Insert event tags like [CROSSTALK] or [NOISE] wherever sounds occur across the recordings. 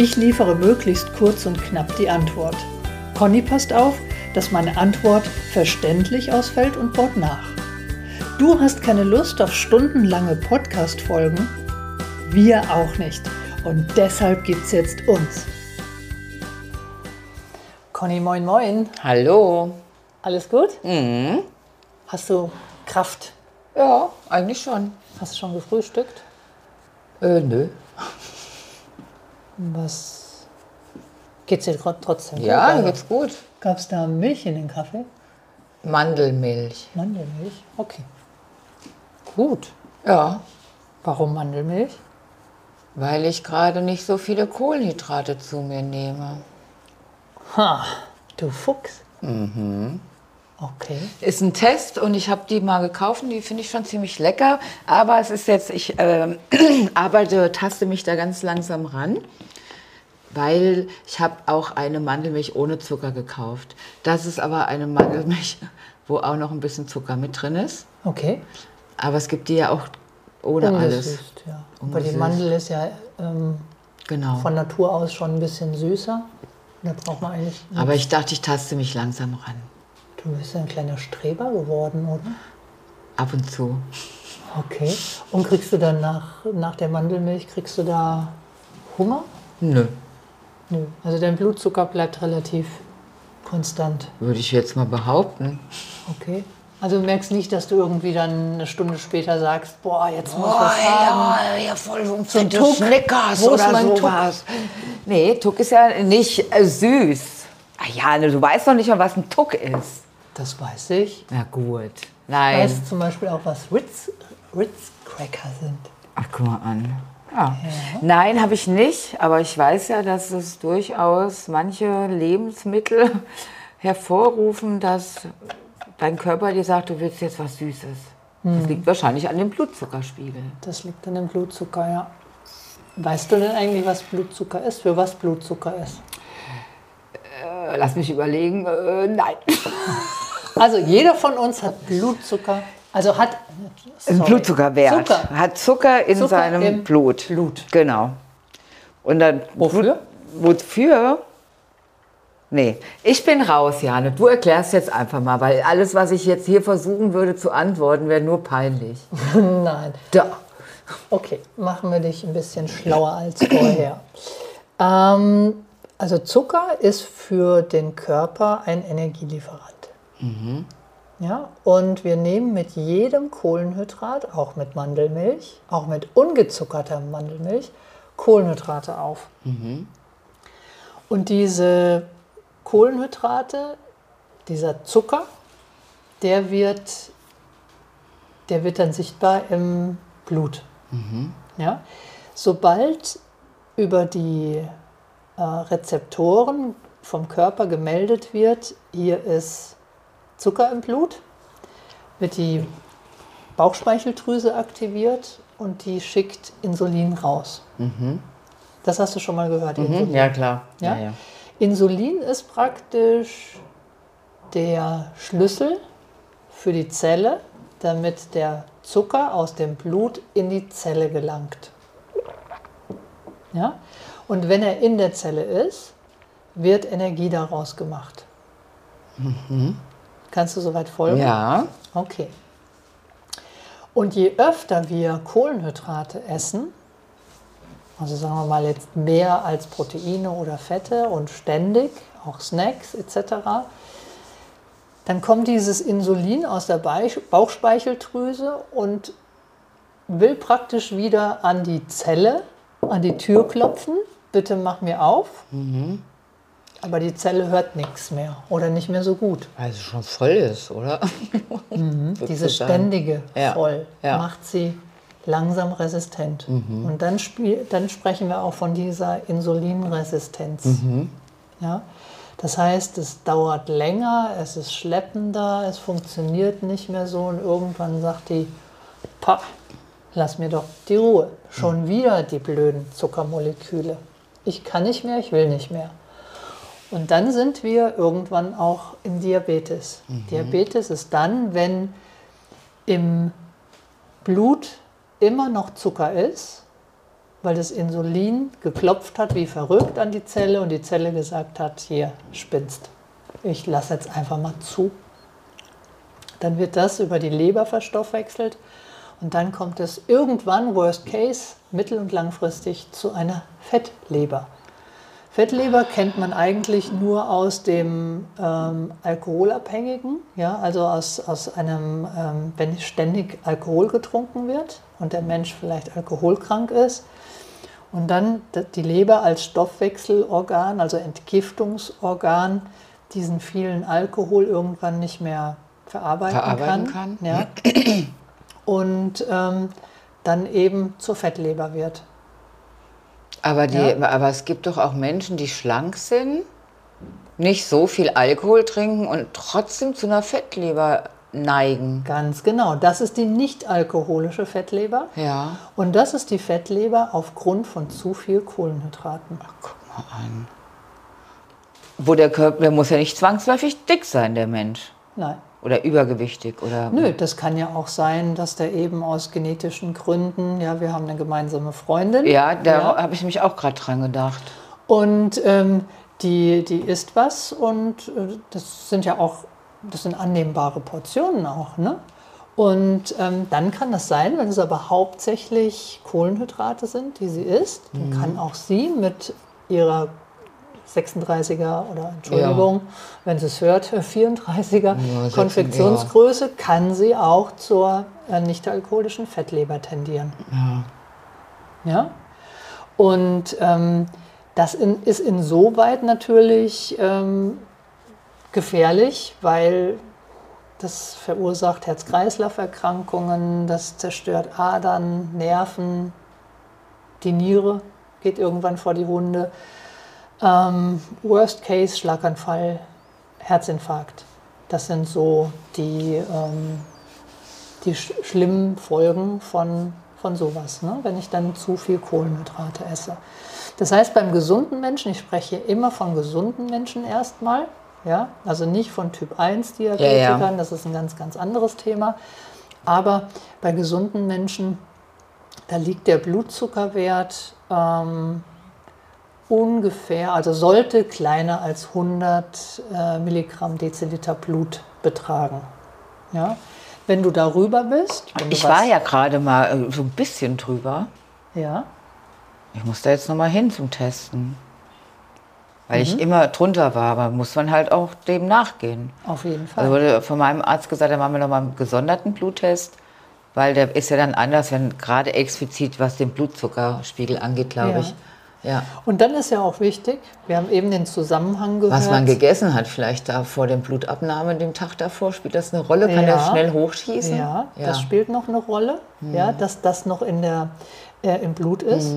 Ich liefere möglichst kurz und knapp die Antwort. Conny passt auf, dass meine Antwort verständlich ausfällt und baut nach. Du hast keine Lust auf stundenlange Podcast-Folgen? Wir auch nicht. Und deshalb gibt's jetzt uns. Conny, moin, moin. Hallo. Alles gut? Mhm. Hast du Kraft? Ja, eigentlich schon. Hast du schon gefrühstückt? Äh, nö. Was geht's dir tro- trotzdem? Ja, gut? mir geht's gut. Gab es da Milch in den Kaffee? Mandelmilch. Mandelmilch? Okay. Gut. Ja, Warum Mandelmilch? weil ich gerade nicht so viele Kohlenhydrate zu mir nehme. Ha, du Fuchs. Mhm. Okay. Ist ein Test und ich habe die mal gekauft und die finde ich schon ziemlich lecker. Aber es ist jetzt, ich ähm, [CLEARS THROAT] arbeite, taste mich da ganz langsam ran, weil ich habe auch eine Mandelmilch ohne Zucker gekauft. Das ist aber eine Mandelmilch, wo auch noch ein bisschen Zucker mit drin ist. Okay. Aber es gibt die ja auch ohne alles. Ungesüßt, ja. Aber die Ungesüßt. Mandel ist ja ähm, Genau. von Natur aus schon ein bisschen süßer. Da braucht man eigentlich. Aber ich dachte, ich taste mich langsam ran. Du bist ja ein kleiner Streber geworden, oder? Ab und zu. Okay. Und kriegst du dann nach, nach der Mandelmilch, kriegst du da Hunger? Nö, Nö. Also dein Blutzucker bleibt relativ konstant. würde ich jetzt mal behaupten. Okay. Also du merkst nicht, dass du irgendwie dann eine Stunde später sagst, boah, jetzt muss ich was haben. ja, voll so ein fette Tuck. Schnickers oder mein Tuck? sowas. Nee, Tuck ist ja nicht äh, süß. Ah ja, ne, du weißt doch nicht mal, was ein Tuck ist. Das weiß ich. Na gut. Ich Nein. weiß zum Beispiel auch, was Ritz, Ritz Cracker sind. Ach, guck mal an. Ja. Nein, habe ich nicht. Aber ich weiß ja, dass es durchaus manche Lebensmittel [LAUGHS] hervorrufen, dass dein Körper dir sagt, du willst jetzt was Süßes. Das liegt wahrscheinlich an dem Blutzuckerspiegel. Das liegt an dem Blutzucker, ja. Weißt du denn eigentlich, was Blutzucker ist? Für was Blutzucker ist? Äh, Lass mich überlegen. Äh, nein. [LAUGHS] Also jeder von uns hat Blutzucker, also hat Ein sorry, Blutzuckerwert. Zucker. Hat Zucker in Zucker seinem Blut. Blut. Genau. Und dann Wofür? Blut, wofür? Nee, ich bin raus, Jane. Du erklärst jetzt einfach mal, weil alles, was ich jetzt hier versuchen würde zu antworten, wäre nur peinlich. [LAUGHS] Nein. Da. Okay, machen wir dich ein bisschen schlauer als vorher. ähm, also Zucker ist für den Körper ein Energielieferant. Ja, und wir nehmen mit jedem Kohlenhydrat, auch mit Mandelmilch, auch mit ungezuckerter Mandelmilch, Kohlenhydrate auf. Und diese Kohlenhydrate, dieser Zucker, der wird, der wird dann sichtbar im Blut. Ja? Sobald über die äh, Rezeptoren vom Körper gemeldet wird, hier ist Zucker im Blut, wird die Bauchspeicheldrüse aktiviert und die schickt Insulin raus. Das hast du schon mal gehört. Insulin. Ja, klar. Ja? Insulin ist praktisch der Schlüssel für die Zelle, damit der Zucker aus dem Blut in die Zelle gelangt. Ja? Und wenn er in der Zelle ist, wird Energie daraus gemacht. Kannst du soweit folgen? Ja. Okay. Und je öfter wir Kohlenhydrate essen, also sagen wir mal jetzt mehr als Proteine oder Fette und ständig, auch Snacks etc., dann kommt dieses Insulin aus der Bauchspeicheldrüse und will praktisch wieder an die Zelle, an die Tür klopfen. Bitte mach mir auf. Aber die Zelle hört nichts mehr oder nicht mehr so gut. Weil es schon voll ist, oder? [LAUGHS] Diese ständige Ja, voll ja. macht sie langsam resistent. Und dann, spiel, dann sprechen wir auch von dieser Insulinresistenz. Ja? Das heißt, es dauert länger, es ist schleppender, es funktioniert nicht mehr so und irgendwann sagt die, pah, lass mir doch die Ruhe. Schon wieder die blöden Zuckermoleküle. Ich kann nicht mehr, ich will nicht mehr. Und dann sind wir irgendwann auch in Diabetes. Diabetes ist dann, wenn im Blut immer noch Zucker ist, weil das Insulin geklopft hat wie verrückt an die Zelle und die Zelle gesagt hat, hier spinnst. Ich lasse jetzt einfach mal zu. Dann wird das über die Leber verstoffwechselt und dann kommt es irgendwann, worst case, mittel- und langfristig zu einer Fettleber. Fettleber kennt man eigentlich nur aus dem ähm, Alkoholabhängigen, ja, also aus, aus einem, ähm, wenn ständig Alkohol getrunken wird und der Mensch vielleicht alkoholkrank ist. Und dann die Leber als Stoffwechselorgan, also Entgiftungsorgan, diesen vielen Alkohol irgendwann nicht mehr verarbeiten, Verarbeiten kann. kann. Ja. Und ähm, dann eben zur Fettleber wird. Aber, die, Ja. aber es gibt doch auch Menschen, die schlank sind, nicht so viel Alkohol trinken und trotzdem zu einer Fettleber neigen. Ganz genau. Das ist die nicht alkoholische Fettleber. Ja. Und das ist die Fettleber aufgrund von zu viel Kohlenhydraten. Guck mal an. Wo der Körper, der muss ja nicht zwangsläufig dick sein, der Mensch. Nein. Oder übergewichtig. Oder Nö, das kann ja auch sein, dass der eben aus genetischen Gründen, ja, wir haben eine gemeinsame Freundin. Ja, da Ja. habe ich mich auch gerade dran gedacht. Und ähm, die, die isst was und äh, das sind ja auch, das sind annehmbare Portionen auch, ne? Und ähm, dann kann das sein, wenn es aber hauptsächlich Kohlenhydrate sind, die sie isst, dann kann auch sie mit ihrer 36er oder Entschuldigung, wenn sie es hört, [LAUGHS] 34er sechs- Konfektionsgröße, kann sie auch zur äh, nicht-alkoholischen Fettleber tendieren. Ja. Und ähm, das in, ist insoweit natürlich ähm, gefährlich, weil das verursacht Herz-Kreislauf-Erkrankungen, das zerstört Adern, Nerven, die Niere geht irgendwann vor die Hunde. Ähm, worst Case, Schlaganfall, Herzinfarkt. Das sind so die, ähm, die sch schlimmen Folgen von, von sowas, ne? wenn ich dann zu viel Kohlenhydrate esse. Das heißt, beim gesunden Menschen, ich spreche immer von gesunden Menschen erstmal, ja? also nicht von Typ 1 Diabetikern, Ja, ja. das ist ein ganz, ganz anderes Thema. Aber bei gesunden Menschen, da liegt der Blutzuckerwert ähm, ungefähr, also sollte kleiner als 100 äh, Milligramm Deziliter Blut betragen. Ja? Wenn du darüber bist, Ich war ja gerade mal äh, so ein bisschen drüber. ja, Ich muss da jetzt noch mal hin zum Testen. Weil ich immer drunter war, aber muss man halt auch dem nachgehen. auf jeden Fall. Also wurde von meinem Arzt gesagt, da machen wir noch mal einen gesonderten Bluttest, weil der ist ja dann anders, wenn gerade explizit was den Blutzuckerspiegel angeht, glaube Ja. ich. Ja. Und dann ist ja auch wichtig, wir haben eben den Zusammenhang gehört. Was man gegessen hat, vielleicht da vor der Blutabnahme, dem Tag davor, spielt das eine Rolle? Kann Ja. schnell hochschießen? Ja, das spielt noch eine Rolle, ja, dass das noch in der, äh, im Blut ist.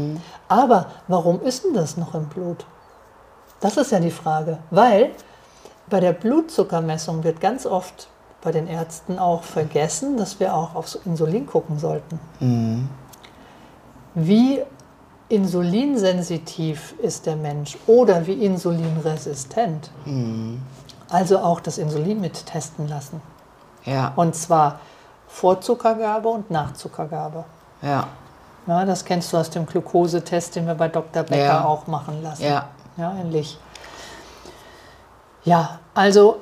Aber warum ist denn das noch im Blut? Das ist ja die Frage. Weil bei der Blutzuckermessung wird ganz oft bei den Ärzten auch vergessen, dass wir auch aufs Insulin gucken sollten. Wie insulinsensitiv ist der Mensch oder wie insulinresistent? Also auch das Insulin mit testen lassen. Ja, Und zwar vor Zuckergabe und nach Zuckergabe. ja, Ja, das kennst du aus dem Glukosetest, den wir bei Dr. Becker Ja. auch machen lassen. ja. Ja, ähnlich. Ja, also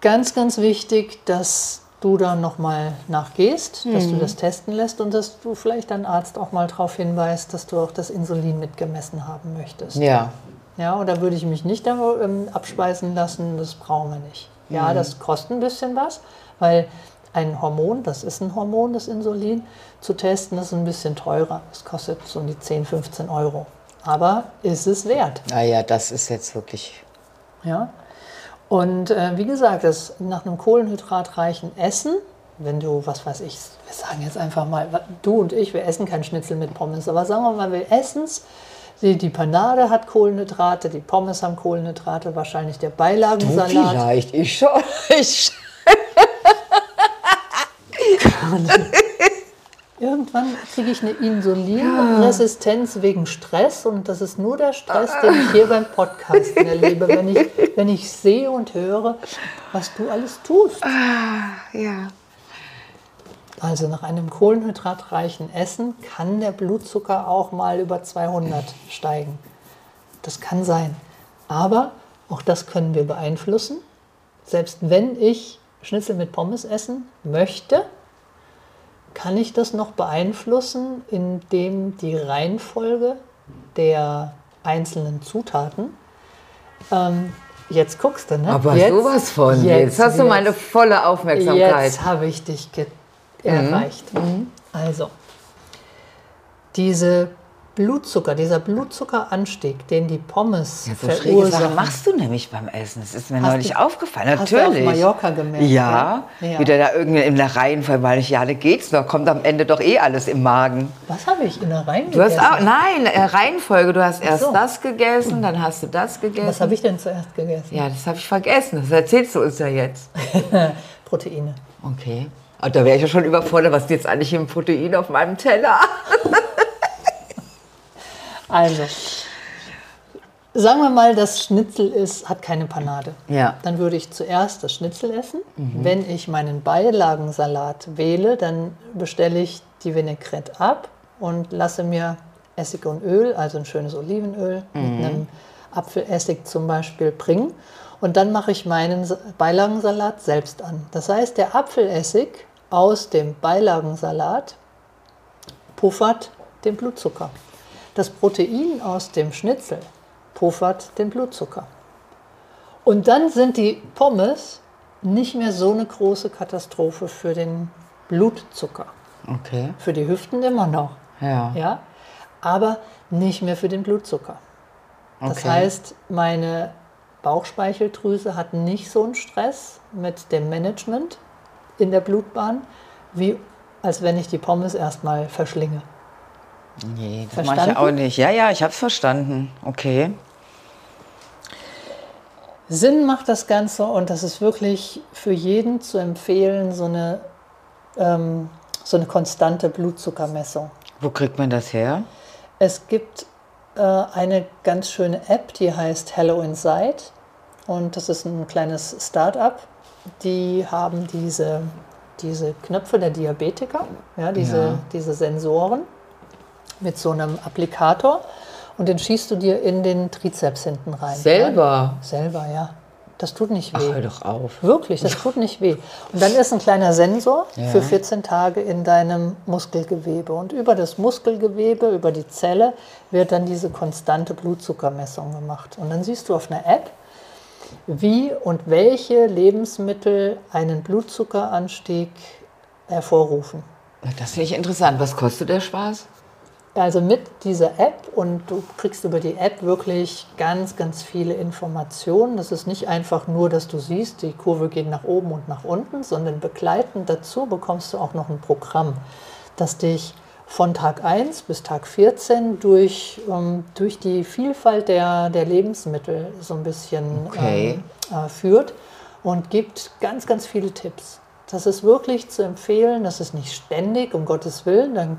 ganz, ganz wichtig, dass du da nochmal nachgehst, dass Mhm. du das testen lässt und dass du vielleicht deinen Arzt auch mal darauf hinweist, dass du auch das Insulin mitgemessen haben möchtest. Ja, Ja, oder würde ich mich nicht da, ähm, abspeisen lassen, das brauchen wir nicht. Ja, das kostet ein bisschen was, weil ein Hormon, das ist ein Hormon, das Insulin, zu testen, das ist ein bisschen teurer. Das kostet so um die 10, 15 Euro. Aber ist es wert. naja, das ist jetzt wirklich. Ja? Und äh, wie gesagt, das nach einem kohlenhydratreichen Essen wenn du, was weiß ich, wir sagen jetzt einfach mal, du und ich, wir essen kein Schnitzel mit Pommes, aber sagen wir mal, wir essen es. Die, die Panade hat Kohlenhydrate, die Pommes haben Kohlenhydrate, wahrscheinlich der Beilagensalat. Du vielleicht, ich schon. [LAUGHS] Ich [LAUGHS] Irgendwann kriege ich eine Insulinresistenz wegen Stress und das ist nur der Stress, den ich hier beim Podcasten [LAUGHS] erlebe, wenn ich, wenn ich sehe und höre, was du alles tust. Ah, ja. Also nach einem kohlenhydratreichen Essen kann der Blutzucker auch mal über 200 steigen. Das kann sein. Aber auch das können wir beeinflussen. Selbst wenn ich Schnitzel mit Pommes essen möchte, kann ich das noch beeinflussen, indem die Reihenfolge der einzelnen Zutaten. Ähm, jetzt guckst du, ne? Aber jetzt, sowas von. Jetzt, jetzt hast du meine volle Aufmerksamkeit. Jetzt habe ich dich erreicht. Mhm. Also, diese Blutzucker, dieser Blutzuckeranstieg, den die Pommes ja, so verursachen. Sachen machst du nämlich beim Essen. Das ist mir Hast neulich du- aufgefallen. Hast du Natürlich. auf Mallorca gemerkt? ja, Ja. wieder da irgendwie in der Reihenfolge, weil ich ja, da geht's noch, kommt am Ende doch eh alles im Magen. Was habe ich in der Reihen Du hast gegessen? auch, nein, äh, Reihenfolge, du hast erst so. das gegessen, dann hast du das gegessen. Was habe ich denn zuerst gegessen? ja, das habe ich vergessen. Das erzählst du uns ja jetzt. [LAUGHS] Proteine. Okay. Und da wäre ich ja schon überfordert, was ist jetzt eigentlich im Protein auf meinem Teller? Also, sagen wir mal, das Schnitzel ist, hat keine Panade. Ja. Dann würde ich zuerst das Schnitzel essen. Wenn ich meinen Beilagensalat wähle, dann bestelle ich die Vinaigrette ab und lasse mir Essig und Öl, also ein schönes Olivenöl mit einem Apfelessig zum Beispiel bringen. Und dann mache ich meinen Sa- Beilagensalat selbst an. Das heißt, der Apfelessig aus dem Beilagensalat puffert den Blutzucker. Das Protein aus dem Schnitzel puffert den Blutzucker. Und dann sind die Pommes nicht mehr so eine große Katastrophe für den Blutzucker. Okay. Für die Hüften immer noch, Ja. ja, aber nicht mehr für den Blutzucker. Das Okay. heißt, meine Bauchspeicheldrüse hat nicht so einen Stress mit dem Management in der Blutbahn, wie als wenn ich die Pommes erstmal verschlinge. Nee, das mache ich ja Verstanden? auch nicht. Ja, ja, ich habe es verstanden. Okay. Sinn macht das Ganze und das ist wirklich für jeden zu empfehlen, so eine, ähm, so eine konstante Blutzuckermessung. Wo kriegt man das her? Es gibt äh, eine ganz schöne App, die heißt Hello Inside und das ist ein kleines Start-up. Die haben diese, diese Knöpfe der Diabetiker, ja, diese, Ja. diese Sensoren mit so einem Applikator und den schießt du dir in den Trizeps hinten rein. Ja? Selber. Selber, ja. Das tut nicht Ach, weh. hör doch auf. Wirklich, das tut nicht weh. Und dann ist ein kleiner Sensor Ja. für 14 Tage in deinem Muskelgewebe. Und über das Muskelgewebe, über die Zelle, wird dann diese konstante Blutzuckermessung gemacht. Und dann siehst du auf einer App, wie und welche Lebensmittel einen Blutzuckeranstieg hervorrufen. Das finde ich interessant. Was kostet der Spaß? Also mit dieser App und du kriegst über die App wirklich ganz, ganz viele Informationen. Das ist nicht einfach nur, dass du siehst, die Kurve geht nach oben und nach unten, sondern begleitend dazu bekommst du auch noch ein Programm, das dich von Tag 1 bis Tag 14 durch, ähm, durch die Vielfalt der, der Lebensmittel so ein bisschen Okay. ähm, äh, führt und gibt ganz, ganz viele Tipps. Das ist wirklich zu empfehlen, das ist nicht ständig, um Gottes Willen, dann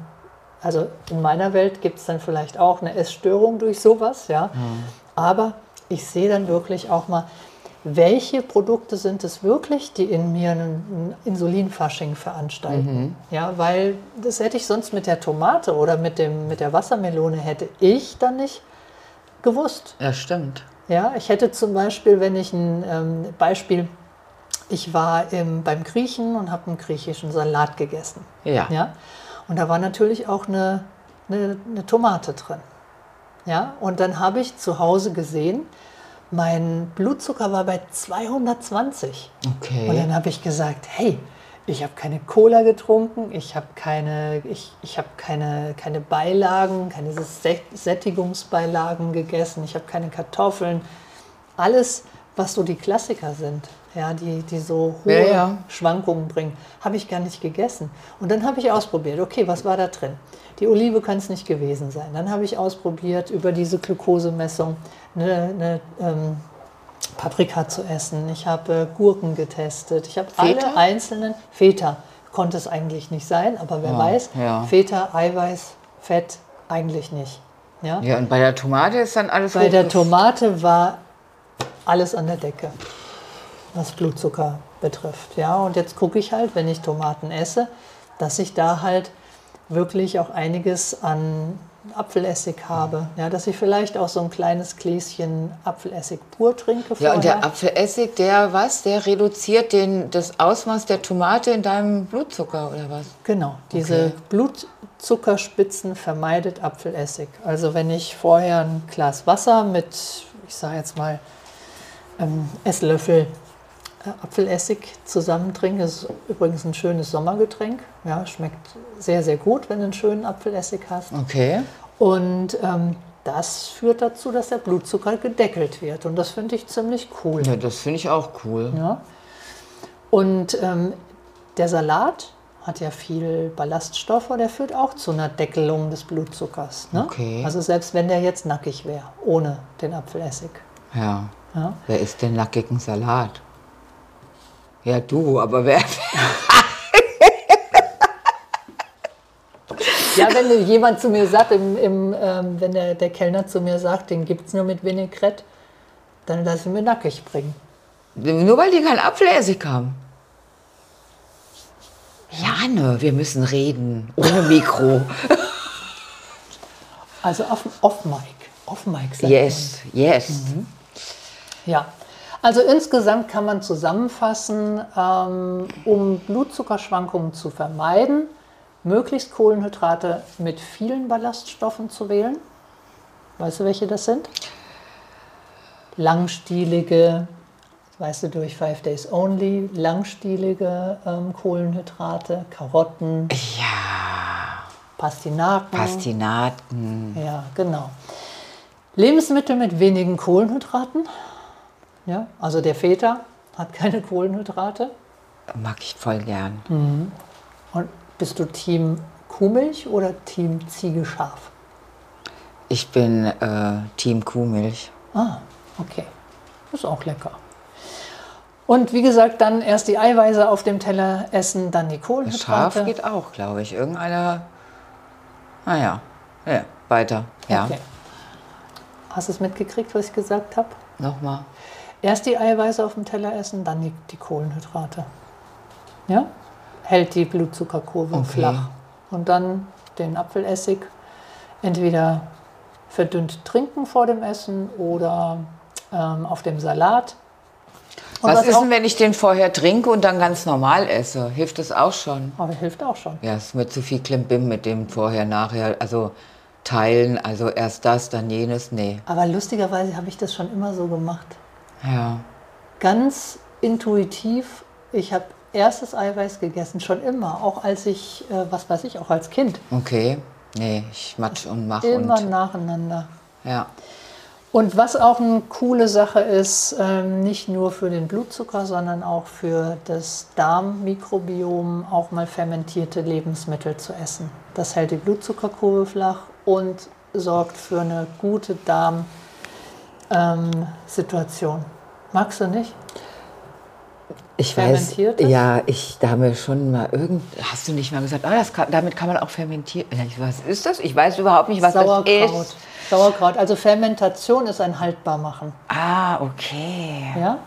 also in meiner Welt gibt es dann vielleicht auch eine Essstörung durch sowas, ja. Aber ich sehe dann wirklich auch mal, welche Produkte sind es wirklich, die in mir ein Insulinfasching veranstalten. Ja, weil das hätte ich sonst mit der Tomate oder mit, dem, mit der Wassermelone hätte ich dann nicht gewusst. Ja, stimmt. Ja, ich hätte zum Beispiel, wenn ich ein ähm, Beispiel, ich war im, beim Griechen und habe einen griechischen Salat gegessen. Ja. Ja? Und da war natürlich auch eine, eine, eine Tomate drin. Ja? Und dann habe ich zu Hause gesehen, mein Blutzucker war bei 220. Okay. Und dann habe ich gesagt, hey, ich habe keine Cola getrunken, ich habe keine, ich, ich habe keine, keine Beilagen, keine Sä- Sättigungsbeilagen gegessen, ich habe keine Kartoffeln. Alles, was so die Klassiker sind. Ja, die, die so hohe Ja, ja. Schwankungen bringen. Habe ich gar nicht gegessen. Und dann habe ich ausprobiert, okay, was war da drin? Die Olive kann es nicht gewesen sein. Dann habe ich ausprobiert, über diese Glukosemessung eine, eine ähm, Paprika zu essen. Ich habe äh, Gurken getestet. Ich habe alle einzelnen Feta. Konnte es eigentlich nicht sein, aber wer Ja, weiß. Feta, Eiweiß, Fett eigentlich nicht. Ja? Ja, und bei der Tomate ist dann alles Bei der Tomate war alles an der Decke, was Blutzucker betrifft. Ja, und jetzt gucke ich halt, wenn ich Tomaten esse, dass ich da halt wirklich auch einiges an Apfelessig habe. Ja, dass ich vielleicht auch so ein kleines Gläschen Apfelessig pur trinke. Ja, und der vorher. Apfelessig, der was? Der reduziert den, das Ausmaß der Tomate in deinem Blutzucker oder was? Genau, diese Okay. Blutzuckerspitzen vermeidet Apfelessig. Also wenn ich vorher ein Glas Wasser mit, ich sage jetzt mal, einem Esslöffel Apfelessig zusammen trinke, ist übrigens ein schönes Sommergetränk. Ja, schmeckt sehr, sehr gut, wenn du einen schönen Apfelessig hast. Okay. Und ähm, das führt dazu, dass der Blutzucker gedeckelt wird. Und das finde ich ziemlich cool. Ja, das finde ich auch cool. Ja. Und ähm, der Salat hat ja viel Ballaststoffe, der führt auch zu einer Deckelung des Blutzuckers. Ne? Okay. Also selbst wenn der jetzt nackig wäre, ohne den Apfelessig. Ja. Ja? Wer isst den nackigen Salat? Ja, du, aber wer. Ja, wenn jemand zu mir sagt, im, im, ähm, wenn der, der Kellner zu mir sagt, den gibt es nur mit Vinaigrette, dann lass ihn mir nackig bringen. Nur weil die keinen Apfelessig haben. Jane, wir müssen reden. Ohne Mikro. Also auf, off Mic. Off Mic Yes, yes. Ja, also insgesamt kann man zusammenfassen, ähm, um Blutzuckerschwankungen zu vermeiden, möglichst Kohlenhydrate mit vielen Ballaststoffen zu wählen. Weißt du, welche das sind? Langstielige, weißt du, durch Five Days Only, langstielige ähm, Kohlenhydrate, Karotten, Ja, Pastinaken. Pastinaken. Ja, genau. Lebensmittel mit wenigen Kohlenhydraten. Ja, also der Feta hat keine [LAUGHS] Kohlenhydrate. Mag ich voll gern. Und bist du Team Kuhmilch oder Team Ziegeschaf? Ich bin äh, Team Kuhmilch. Ah, okay. Ist auch lecker. Und wie gesagt, dann erst die Eiweiße auf dem Teller essen, dann die Schaf Kohlenhydrate. geht auch, glaube ich. Irgendeiner. Naja, ja, weiter. Ja, Okay. Hast du es mitgekriegt, was ich gesagt habe? nochmal. Erst die Eiweiße auf dem Teller essen, dann die, die Kohlenhydrate. Ja? Hält die Blutzuckerkurve Okay. flach. Und dann den Apfelessig entweder verdünnt trinken vor dem Essen oder ähm, auf dem Salat. Und Was ist auch, denn, wenn ich den vorher trinke und dann ganz normal esse? Hilft das auch schon? aber hilft auch schon. Ja, es ist mir zu viel Klimbim mit dem vorher, nachher. Also teilen, also erst das, dann jenes. Nee. Aber lustigerweise habe ich das schon immer so gemacht. Ja. Ganz intuitiv. Ich habe erstes Eiweiß gegessen, schon immer. Auch als ich, äh, was weiß ich, auch als Kind. Okay. Nee, ich matsch und mach Immer und. nacheinander. Ja. Und was auch eine coole Sache ist, ähm, nicht nur für den Blutzucker, sondern auch für das Darmmikrobiom, auch mal fermentierte Lebensmittel zu essen. Das hält die Blutzuckerkurve flach und sorgt für eine gute Darmsituation. Magst du nicht? Ich weiß, ja, ich da haben wir schon mal irgend, hast du nicht mal gesagt, ah, kann, damit kann man auch fermentieren. Was ist das? Ich weiß überhaupt nicht, was Sauerkraut. das ist. Sauerkraut. Also Fermentation ist ein Haltbarmachen. Ah, okay. Ja?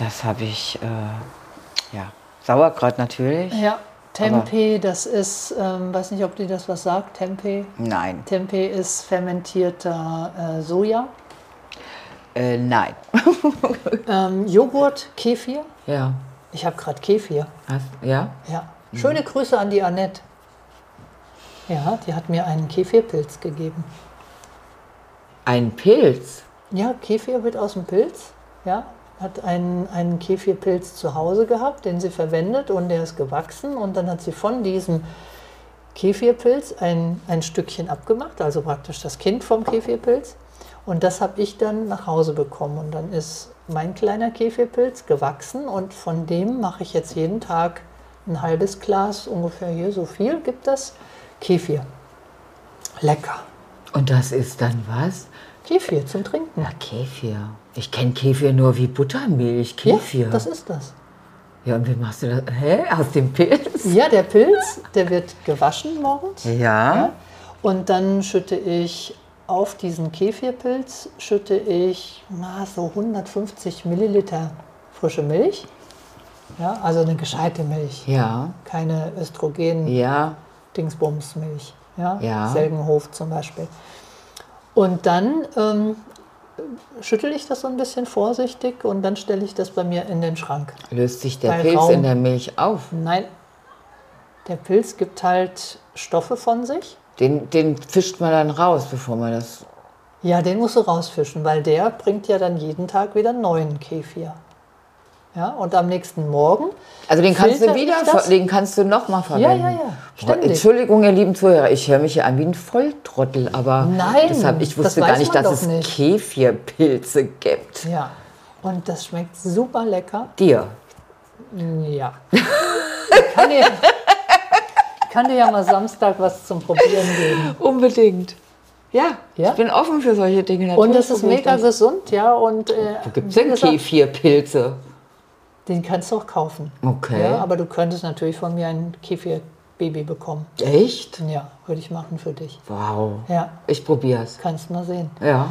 Das habe ich, äh, ja, Sauerkraut natürlich. Ja. Tempeh, das ist, ähm, weiß nicht, ob dir das was sagt, Tempeh. Nein, Tempeh ist fermentierter äh, Soja. äh, nein. [LAUGHS] [LAUGHS] Ähm, Joghurt, Kefir. ja, Ich habe gerade Kefir. hast, ja, Ja. Schöne Grüße an die Annette. Ja, die hat mir einen Kefirpilz gegeben. ein Pilz. Ja, Kefir wird aus dem Pilz. Ja, hat einen, einen Kefirpilz zu Hause gehabt, den sie verwendet und der ist gewachsen. Und dann hat sie von diesem Kefirpilz ein, ein Stückchen abgemacht, also praktisch das Kind vom Kefirpilz. Und das habe ich dann nach Hause bekommen. Und dann ist mein kleiner Kefirpilz gewachsen und von dem mache ich jetzt jeden Tag ein halbes Glas, ungefähr hier so viel gibt das, Kefir. Lecker. Und das ist dann was? Kefir zum Trinken. Ja, Kefir. Ich kenne Kefir nur wie Buttermilch. Kefir. Ja, das ist das. Ja, und wie machst du das? Hä? Aus dem Pilz? Ja, der Pilz, der wird gewaschen morgens. Ja. Ja. Und dann schütte ich auf diesen Kefirpilz schütte ich na, so 150 Milliliter frische Milch. Ja, also eine gescheite Milch. Ja. Keine Östrogen Ja. Dingsbumsmilch. Ja? Ja. Selgenhof zum Beispiel. Und dann ähm, schüttel ich das so ein bisschen vorsichtig und dann stelle ich das bei mir in den Schrank. Löst sich der Bei Pilz Raum. in der Milch auf? Nein, der Pilz gibt halt Stoffe von sich. Den, den fischt man dann raus, bevor man das. Ja, den musst du rausfischen, weil der bringt ja dann jeden Tag wieder neuen Kefir. Ja, und am nächsten Morgen. Also den kannst du wieder, das. den kannst du nochmal verwenden. Ja, ja, ja, ständig. Entschuldigung, ihr lieben Zuhörer, ich höre mich hier an wie ein Volltrottel, aber Nein, deshalb, ich das wusste weiß gar nicht, dass es nicht. Kefirpilze gibt. Ja, und das schmeckt super lecker. Dir. Ja. Ich kann dir, ich kann dir ja mal Samstag was zum Probieren geben. Unbedingt. Ja, Ja? ich bin offen für solche Dinge. Und Natürlich das ist mega das. gesund, ja. Und äh, Wo gibt es denn Kefirpilze? Den kannst du auch kaufen. Okay. Ja, aber du könntest natürlich von mir ein Kefir-Baby bekommen. Echt? Ja, würde ich machen für dich. Wow. Ja, Ich probier's. kannst mal sehen. Ja.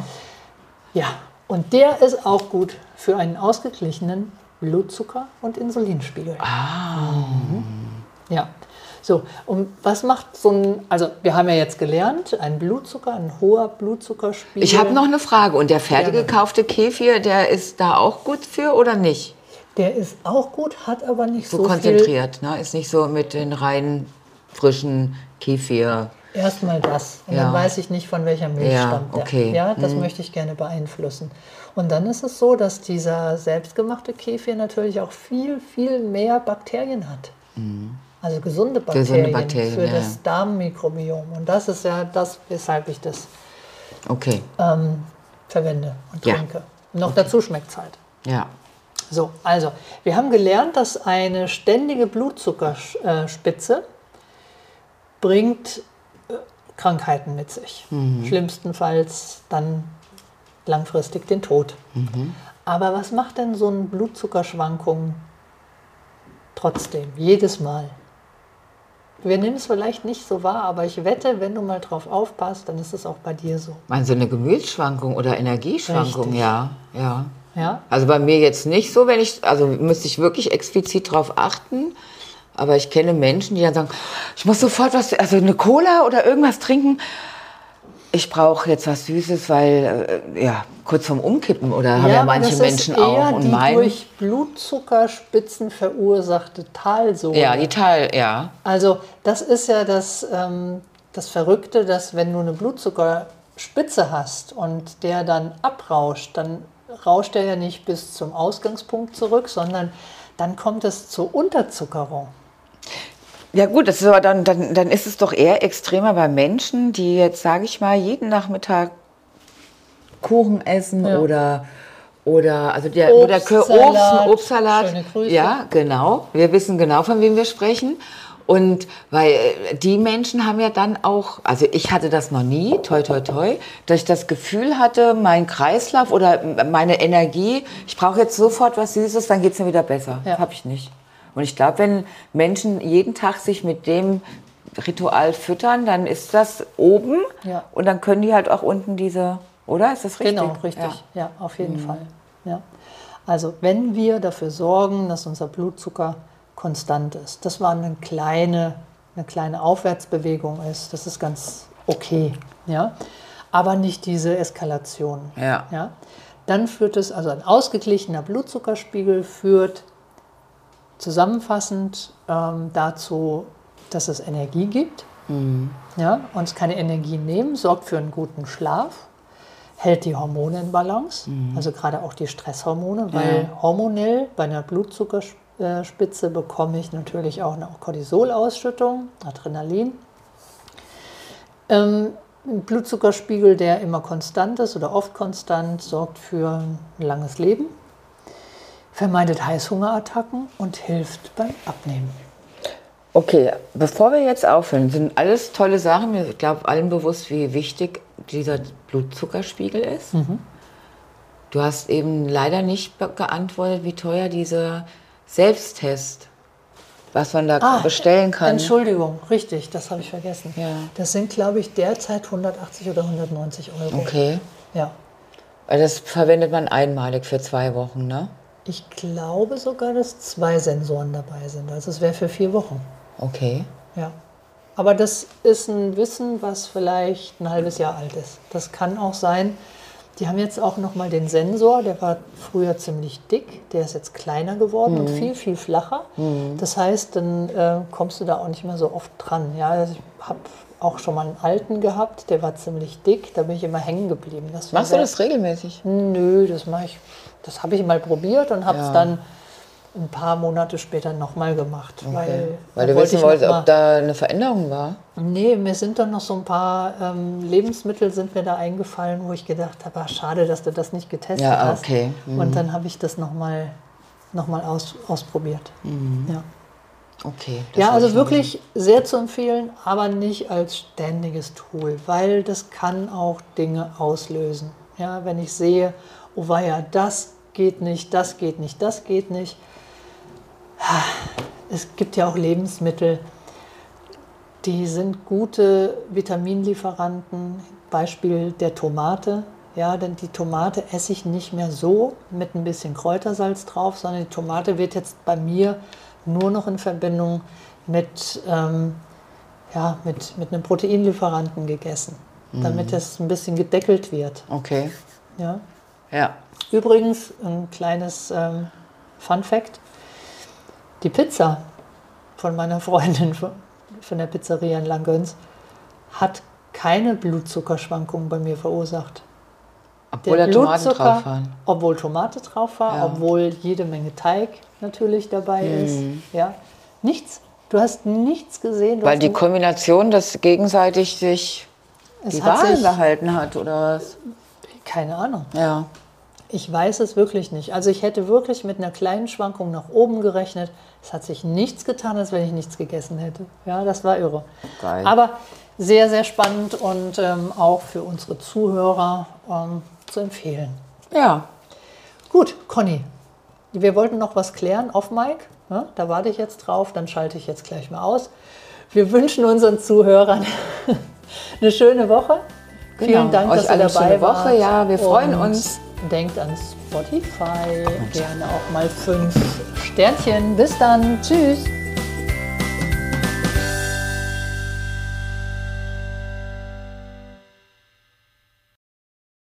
Ja, und der ist auch gut für einen ausgeglichenen Blutzucker- und Insulinspiegel. Ah. Ja. So, und was macht so ein, also wir haben ja jetzt gelernt, ein Blutzucker, ein hoher Blutzuckerspiegel. Ich habe noch eine Frage. Und der fertig gekaufte Kefir, der ist da auch gut für oder nicht? Der ist auch gut, hat aber nicht So, so, viel. konzentriert, ne? Ist nicht so mit den reinen, frischen Kefir. Erstmal das. Und Ja. dann weiß ich nicht, von welcher Milch Ja, stammt der. okay. Ja, das möchte ich gerne beeinflussen. Und dann ist es so, dass dieser selbstgemachte Kefir natürlich auch viel, viel mehr Bakterien hat. Also gesunde Bakterien. Gesunde Bakterien, für ja, das. Darmmikrobiom. Und das ist ja das, weshalb ich das Okay. ähm, verwende und trinke. Noch dazu schmeckt es halt. Ja. So, also, wir haben gelernt, dass eine ständige Blutzuckerspitze bringt äh, Krankheiten mit sich. Schlimmstenfalls dann langfristig den Tod. Aber was macht denn so eine Blutzuckerschwankung trotzdem, jedes Mal? Wir nehmen es vielleicht nicht so wahr, aber ich wette, wenn du mal drauf aufpasst, dann ist es auch bei dir so. Meinst du eine Gemütsschwankung oder Energieschwankung? Richtig. Ja, ja. Ja? Also bei mir jetzt nicht so, wenn ich, also müsste ich wirklich explizit drauf achten. Aber ich kenne Menschen, die dann sagen, ich muss sofort was, also eine Cola oder irgendwas trinken. Ich brauche jetzt was Süßes, weil, äh, ja, kurz vorm Umkippen oder haben ja manche das Menschen ist eher auch. Und die durch Blutzuckerspitzen verursachte Talsohle. ja, die Teil, ja. Also das ist ja das, ähm, das Verrückte, dass wenn du eine Blutzuckerspitze hast und der dann abrauscht, dann rauscht er ja nicht bis zum Ausgangspunkt zurück, sondern dann kommt es zur Unterzuckerung. Ja gut, das ist aber dann, dann, dann ist es doch eher extremer bei Menschen, die jetzt, sage ich mal, jeden Nachmittag Kuchen essen Ja. oder oder also der, Obstsalat, Obst, Obstsalat. schöne Grüße. Ja, genau. Wir wissen genau, von wem wir sprechen. Und weil äh, die Menschen haben ja dann auch, also ich hatte das noch nie, toi toi toi, dass ich das Gefühl hatte, mein Kreislauf oder meine Energie, ich brauche jetzt sofort was Süßes, dann geht es mir wieder besser. Ja. Habe ich nicht. Und ich glaube, wenn Menschen jeden Tag sich mit dem Ritual füttern, dann ist das oben Ja. und dann können die halt auch unten diese, oder? Ist das richtig? Genau, richtig. Ja. Ja, auf jeden Fall. Ja. Also wenn wir dafür sorgen, dass unser Blutzucker konstant ist, das war eine kleine, eine kleine Aufwärtsbewegung ist, das ist ganz okay. Ja? Aber nicht diese Eskalation. Ja. Ja? Dann führt es, also ein ausgeglichener Blutzuckerspiegel führt zusammenfassend ähm, dazu, dass es Energie gibt. Ja, uns keine Energie nehmen, sorgt für einen guten Schlaf, hält die Hormone in Balance, also gerade auch die Stresshormone, weil hormonell bei einer Blutzuckerspitze bekomme ich natürlich auch eine Cortisolausschüttung, Adrenalin. Ähm, ein Blutzuckerspiegel, der immer konstant ist oder oft konstant, sorgt für ein langes Leben. vermeidet Heißhungerattacken und hilft beim Abnehmen. Okay, bevor wir jetzt aufhören, sind alles tolle Sachen. Ich glaube, allen bewusst, wie wichtig dieser Blutzuckerspiegel ist. Mhm. Du hast eben leider nicht geantwortet, wie teuer dieser Selbsttest, was man da ah, bestellen kann. Entschuldigung, richtig, das habe ich vergessen. Ja. Das sind, glaube ich, derzeit 180 oder 190 Euro. Okay. Ja. Das verwendet man einmalig für zwei Wochen, ne? Ich glaube sogar, dass zwei Sensoren dabei sind. Also es wäre für vier Wochen. Okay. Ja. Aber das ist ein Wissen, was vielleicht ein halbes Jahr alt ist. Das kann auch sein. Die haben jetzt auch noch mal den Sensor, der war früher ziemlich dick, der ist jetzt kleiner geworden mhm. und viel, viel flacher. Mhm. Das heißt, dann äh, kommst du da auch nicht mehr so oft dran. Ja, also ich habe auch schon mal einen alten gehabt, der war ziemlich dick, da bin ich immer hängen geblieben. Machst du das regelmäßig? Nö, das mache ich, das habe ich mal probiert und habe es ja. dann ein paar Monate später nochmal gemacht. Okay. Weil, weil du wissen wolltest, ob da eine Veränderung war? Nee, mir sind dann noch so ein paar ähm, Lebensmittel sind mir da eingefallen, wo ich gedacht habe, ah, schade, dass du das nicht getestet ja, okay. hast. Mhm. Und dann habe ich das nochmal noch mal aus, ausprobiert. Mhm. Ja. Okay. Ja, also wirklich sehr zu empfehlen, aber nicht als ständiges Tool, weil das kann auch Dinge auslösen. Ja, wenn ich sehe, oh war ja, das geht nicht, das geht nicht, das geht nicht, es gibt ja auch Lebensmittel, die sind gute Vitaminlieferanten. Beispiel der Tomate. Ja, denn die Tomate esse ich nicht mehr so mit ein bisschen Kräutersalz drauf, sondern die Tomate wird jetzt bei mir nur noch in Verbindung mit, ähm, ja, mit, mit einem Proteinlieferanten gegessen, mhm. damit es ein bisschen gedeckelt wird. Okay. Ja. Ja. Übrigens, ein kleines ähm, Fun Fact: die Pizza von meiner Freundin von der Pizzeria in Langgöns hat keine Blutzuckerschwankungen bei mir verursacht. Obwohl der Tomate drauf war. Obwohl Tomate drauf war, ja. obwohl jede Menge Teig natürlich dabei mhm. ist. Ja, nichts. Du hast nichts gesehen. Weil die Kombination, dass gegenseitig sich die Wahl gehalten hat, oder was? Keine Ahnung. Ja. Ich weiß es wirklich nicht. Also ich hätte wirklich mit einer kleinen Schwankung nach oben gerechnet. Es hat sich nichts getan, als wenn ich nichts gegessen hätte. Ja, das war irre. Geil. Aber sehr, sehr spannend und ähm, auch für unsere Zuhörer ähm, zu empfehlen. Ja. Gut, Conny, wir wollten noch was klären auf Mike. Ja, da warte ich jetzt drauf, dann schalte ich jetzt gleich mal aus. Wir wünschen unseren Zuhörern [LAUGHS] eine schöne Woche. Genau. Vielen Dank, Euch dass ihr dabei wart. Woche. Ja, wir freuen uns. Denkt an Spotify. Gerne auch mal fünf Sternchen. Bis dann. Tschüss.